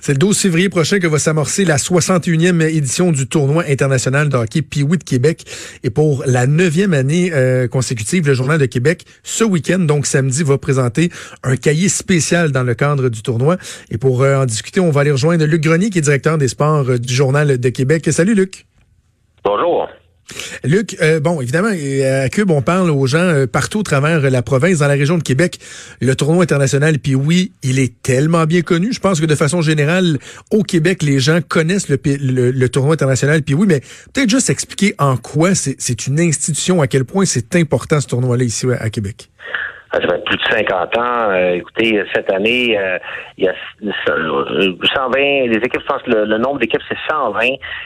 C'est le 12 février prochain que va s'amorcer la 61e édition du tournoi international de hockey de Québec. Et pour la neuvième année euh, consécutive, le Journal de Québec, ce week-end, donc samedi, va présenter un cahier spécial dans le cadre du tournoi. Et pour euh, en discuter, on va aller rejoindre Luc Grenier, qui est directeur des sports euh, du Journal de Québec. Salut Luc. Luc, euh, bon, évidemment, à Cube, on parle aux gens euh, partout travers la province, dans la région de Québec. Le tournoi international, puis oui, il est tellement bien connu. Je pense que de façon générale, au Québec, les gens connaissent le, le, tournoi international, puis oui, mais peut-être juste expliquer en quoi c'est une institution, à quel point c'est important ce tournoi-là ici à Québec. Ça fait plus de 50 ans. Euh, écoutez, cette année, euh, il y a 120. Les équipes, je pense que le, nombre d'équipes, c'est 120.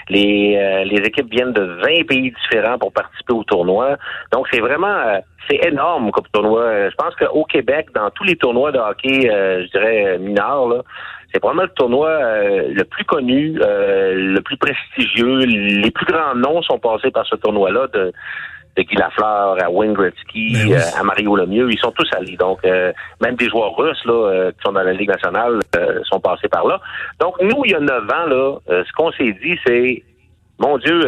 Les, euh, les équipes viennent de 20 pays différents pour participer au tournoi. Donc, c'est vraiment, c'est énorme comme tournoi. Je pense qu'au Québec, dans tous les tournois de hockey, je dirais mineurs, c'est vraiment le tournoi le plus connu, le plus prestigieux. Les plus grands noms sont passés par ce tournoi-là de de Guy Lafleur à Wayne Gretzky, ben euh, à Mario Lemieux, ils sont tous allés. Donc, euh, même des joueurs russes là, euh, qui sont dans la Ligue nationale sont passés par là. Donc, nous, il y a neuf ans, là, ce qu'on s'est dit, c'est, mon Dieu,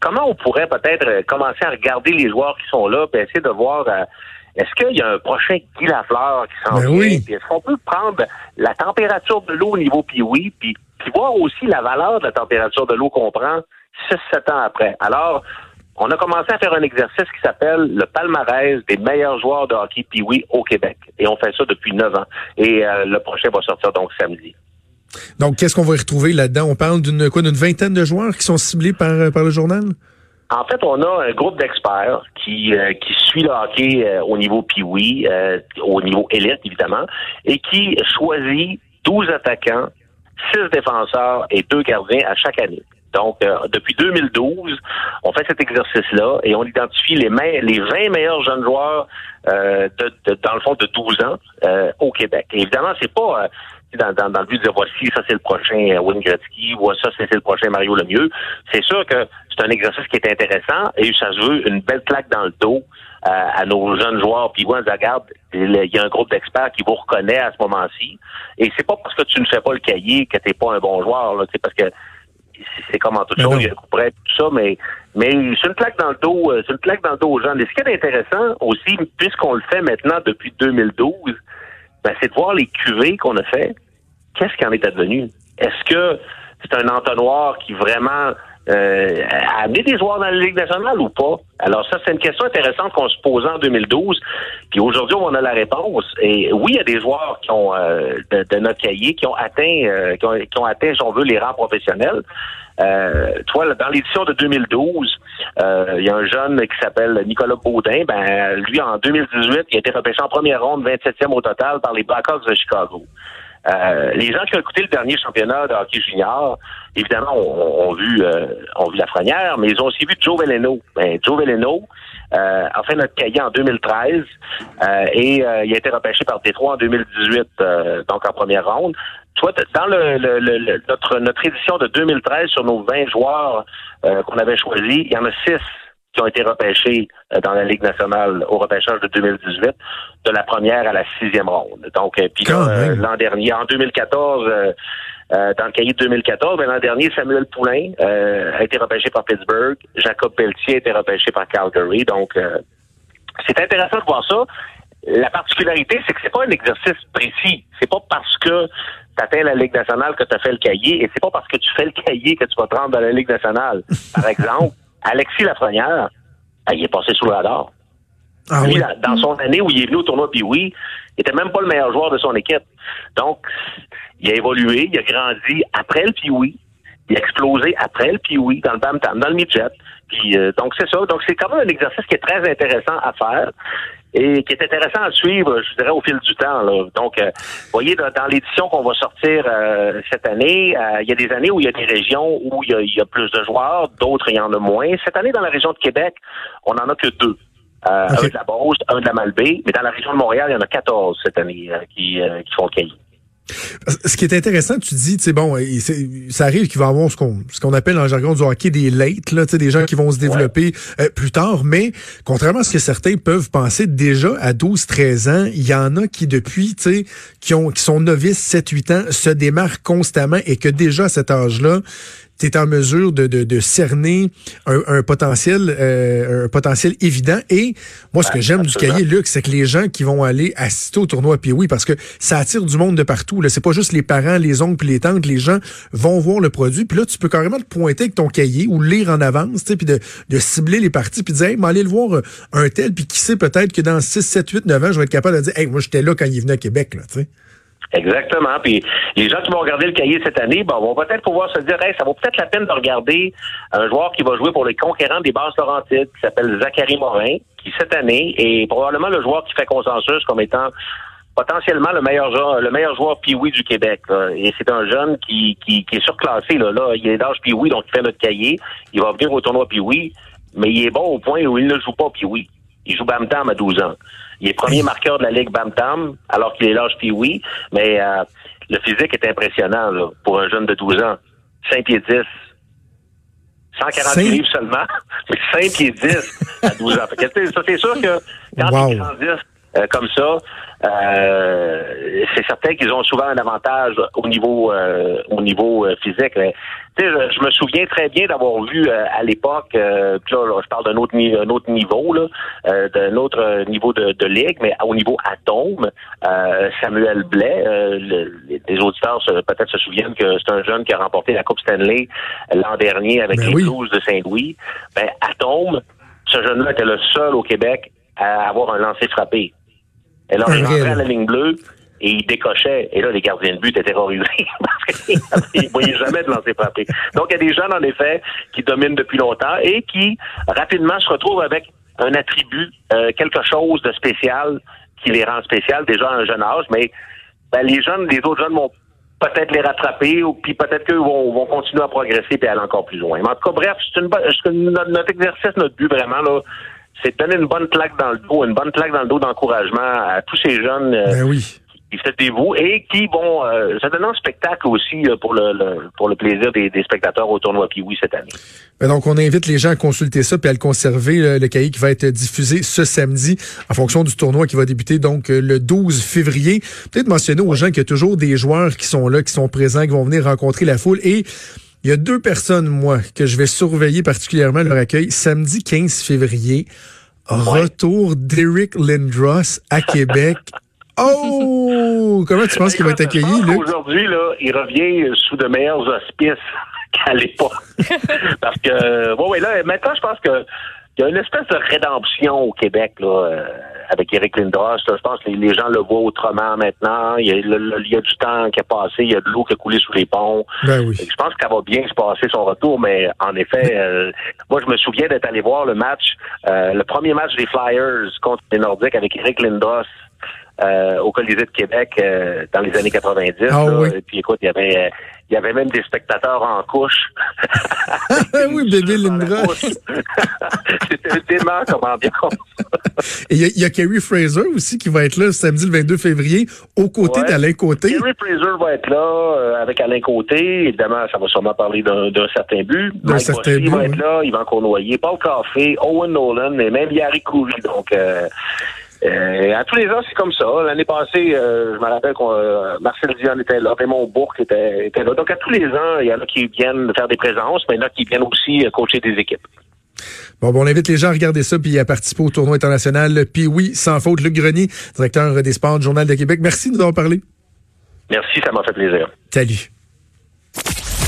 comment on pourrait peut-être commencer à regarder les joueurs qui sont là, puis essayer de voir est-ce qu'il y a un prochain Guy Lafleur qui s'en ben vient? Est-ce qu'on peut prendre la température de l'eau au niveau puis oui, puis voir aussi la valeur de la température de l'eau qu'on prend 6-7 ans après? Alors, on a commencé à faire un exercice qui s'appelle le palmarès des meilleurs joueurs de hockey pee au Québec. Et on fait ça depuis neuf ans. Et euh, le prochain va sortir donc samedi. Donc, qu'est-ce qu'on va y retrouver là-dedans? On parle d'une quoi, d'une vingtaine de joueurs qui sont ciblés par, euh, par le journal? En fait, on a un groupe d'experts qui, euh, qui suit le hockey au niveau pee au niveau élite, évidemment, et qui choisit 12 attaquants, 6 défenseurs et 2 gardiens à chaque année. Donc, euh, depuis 2012, on fait cet exercice-là et on identifie les, les 20 meilleurs jeunes joueurs, euh, de, dans le fond, de 12 ans euh, au Québec. évidemment, c'est pas dans, dans, le but de dire voici, ça c'est le prochain Wayne Gretzky, voici ça c'est le prochain Mario Lemieux. C'est sûr que c'est un exercice qui est intéressant et ça se veut une belle claque dans le dos à nos jeunes joueurs. Puis voilà, regarde, il y a un groupe d'experts qui vous reconnaît à ce moment-ci. Et c'est pas parce que tu ne fais pas le cahier que t'es pas un bon joueur. C'est parce que c'est comme en toute chose, il y a tout ça, mais, mais c'est une claque dans le dos, euh, c'est une claque dans le dos aux gens. Mais ce qui est intéressant aussi, puisqu'on le fait maintenant depuis 2012, ben, c'est de voir les cuvées qu'on a fait. Qu'est-ce qui en est advenu? Est-ce que c'est un entonnoir qui vraiment euh, a amené des joueurs dans la Ligue nationale ou pas? Alors ça, c'est une question intéressante qu'on se posait en 2012. Puis aujourd'hui, on a la réponse. Et oui, il y a des joueurs qui ont euh, de, notre cahier qui ont atteint, euh, qui, ont, atteint, si on veut, les rangs professionnels. Euh, toi, dans l'édition de 2012, euh, il y a un jeune qui s'appelle Nicolas Baudin. Ben, lui, en 2018, il a été repêché en première ronde, 27e au total par les Blackhawks de Chicago. Euh, les gens qui ont écouté le dernier championnat de hockey junior, évidemment, ont, vu euh, ont vu mais ils ont aussi vu Joe Veleno. Ben, Joe Veleno euh, a fait notre cahier en 2013 euh, et il a été repêché par Détroit en 2018, donc en première ronde. Toi, dans le, notre, notre édition de 2013 sur nos 20 joueurs qu'on avait choisis, il y en a 6 qui ont été repêchés euh, dans la Ligue nationale au repêchage de 2018, de la première à la sixième ronde. Donc, euh, puis euh, l'an dernier, en 2014, dans le cahier de 2014, ben, l'an dernier, Samuel Poulain a été repêché par Pittsburgh, Jacob Pelletier a été repêché par Calgary. Donc, c'est intéressant de voir ça. La particularité, c'est que c'est pas un exercice précis. C'est pas parce que tu atteins la Ligue nationale que tu as fait le cahier, et c'est pas parce que tu fais le cahier que tu vas te rendre dans la Ligue nationale. Par exemple, Alexis Lafrenière, ben, il est passé sous le radar. Ah Lui, dans son année où il est venu au tournoi puis oui, il était même pas le meilleur joueur de son équipe. Donc, il a évolué, il a grandi après le Pioui, il a explosé après le Pioui dans le Bam dans le midget. Puis euh, donc c'est ça. Donc c'est quand même un exercice qui est très intéressant à faire et qui est intéressant à suivre, je dirais, au fil du temps. Là. Donc, euh, vous voyez, dans, l'édition qu'on va sortir euh, cette année, euh, il y a des années où il y a des régions où il y a, plus de joueurs, d'autres il y en a moins. Cette année, dans la région de Québec, on n'en a que deux. Un de la Beauce, un de la Malbaie, mais dans la région de Montréal, il y en a 14 cette année qui, qui font le cahier. Ce qui est intéressant, tu dis, tu sais, bon, ça arrive qu'il va y avoir ce qu'on appelle en jargon du hockey des late, là, tu sais, des gens qui vont se développer euh, plus tard, mais contrairement à ce que certains peuvent penser, déjà à 12, 13 ans, il y en a qui depuis, tu sais, qui qui sont novices 7, 8 ans, se démarquent constamment et que déjà à cet âge-là, tu es en mesure de, de, de cerner un, potentiel euh, un potentiel évident. Et moi, ce que j'aime du cahier, Luc, c'est que les gens qui vont aller assister au tournoi, puis oui, parce que ça attire du monde de partout. Là, c'est pas juste les parents, les oncles, puis les tantes. Les gens vont voir le produit. Puis là, tu peux carrément te pointer avec ton cahier ou lire en avance, puis de, de cibler les parties, puis de dire, hey, aller le voir euh, un tel, puis qui sait peut-être que dans 6, 7, 8, 9 ans, je vais être capable de dire, hey, moi, j'étais là quand il venait à Québec, là, tu sais. Exactement. Puis les gens qui vont regarder le cahier cette année, ben, vont peut-être pouvoir se dire, hey, ça vaut peut-être la peine de regarder un joueur qui va jouer pour les conquérants des bases Laurentides, qui s'appelle Zachary Morin, qui cette année est probablement le joueur qui fait consensus comme étant potentiellement le meilleur joueur, le meilleur joueur Pee-Wee du Québec. Et c'est un jeune qui, qui, qui, est surclassé. Là. là il est d'âge Pee-Wee, donc il fait notre cahier. Il va venir au tournoi Pee-Wee, mais il est bon au point où il ne joue pas Pee-Wee. Il joue Bam Tam à 12 ans. Il est premier marqueur de la Ligue Bam Tam, alors qu'il est l'âge puis oui, mais euh, le physique est impressionnant là, pour un jeune de 12 ans. 5 pieds 10. 140 livres seulement, mais 5 pieds 10 à 12 ans. c'est sûr que quand ils grandissent euh, comme ça, euh, c'est certain qu'ils ont souvent un avantage au niveau euh, au niveau euh, physique. Mais, je, je, me souviens très bien d'avoir vu à l'époque, là, je parle d'un autre, un autre niveau, là, d'un autre niveau de, de, ligue, mais au niveau atome, Samuel Blais, les auditeurs peut-être se souviennent que c'est un jeune qui a remporté la Coupe Stanley l'an dernier avec ben les Blues de Saint-Louis. Ben, atome, ce jeune-là était le seul au Québec à avoir un lancer frappé. Et là, on rentrait à la ligne bleue et il décochait. Et là, les gardiens de but étaient terrorisés parce qu'ils ne voyaient jamais de lancer frappé. Donc, il y a des jeunes, en effet, qui dominent depuis longtemps et qui, rapidement, se retrouvent avec un attribut, euh, quelque chose de spécial qui les rend spécial déjà à un jeune âge. Mais ben, les jeunes, les autres jeunes vont peut-être les rattraper ou puis peut-être qu'eux vont, vont continuer à progresser et aller encore plus loin. Mais en tout cas, bref, c'est une, notre exercice, notre but vraiment, là, c'est de donner une bonne plaque dans le dos, une bonne plaque dans le dos d'encouragement à tous ces jeunes euh, ben oui. Qui se dévouent et qui vont euh, ça donne un spectacle aussi pour le, pour le plaisir des, spectateurs au tournoi Piwi cette année. Ben donc on invite les gens à consulter ça puis à le conserver le cahier qui va être diffusé ce samedi en fonction du tournoi qui va débuter donc euh, le 12 février. Peut-être mentionner aux gens qu'il y a toujours des joueurs qui sont là, qui sont présents, qui vont venir rencontrer la foule et il y a deux personnes, moi, que je vais surveiller particulièrement leur accueil. Samedi 15 février, retour d'Eric Lindros à Québec. Oh! Comment tu penses qu'il va être accueilli, là? Aujourd'hui, là, il revient sous de meilleurs auspices qu'à l'époque. Parce que, bon, ouais, là, maintenant, je pense que il y a une espèce de rédemption au Québec, là. Euh, avec Eric Lindros. je pense que les, gens le voient autrement maintenant. Il y, a, du temps qui a passé, il y a de l'eau qui a coulé sous les ponts. Ben oui. Je pense qu'elle va bien se passer son retour, mais en effet, euh, moi je me souviens d'être allé voir le match, euh, le premier match des Flyers contre les Nordiques avec Eric Lindros. Euh, au Colisée de Québec dans les années 90. Ah, oui. Et puis écoute, il y avait il y avait même des spectateurs en couche. oui, bébé Lindros. C'était dément comme ambiance. Et il y, a Kerry Fraser aussi qui va être là samedi le 22 février aux côtés d'Alain Côté. Kerry Fraser va être là euh, avec Alain Côté. Évidemment, ça va sûrement parler d'un certain but. D'un certain but. Il va être là, Yvan Cournoyer, Paul Caffé, Owen Nolan et même Yari Coury. Donc, euh, euh, à tous les ans, c'est comme ça. L'année passée, euh, je me rappelle que euh, Marcel Dion était là, Raymond Bourque était, était, là. Donc, à tous les ans, il y en a qui viennent faire des présences, mais il y en a qui viennent aussi coacher des équipes. Bon, bon, on invite les gens à regarder ça puis à participer au tournoi international. Puis oui, sans faute, Luc Grenier, directeur des sports du Journal de Québec. Merci de nous avoir parlé. Merci, ça m'a fait plaisir. Salut.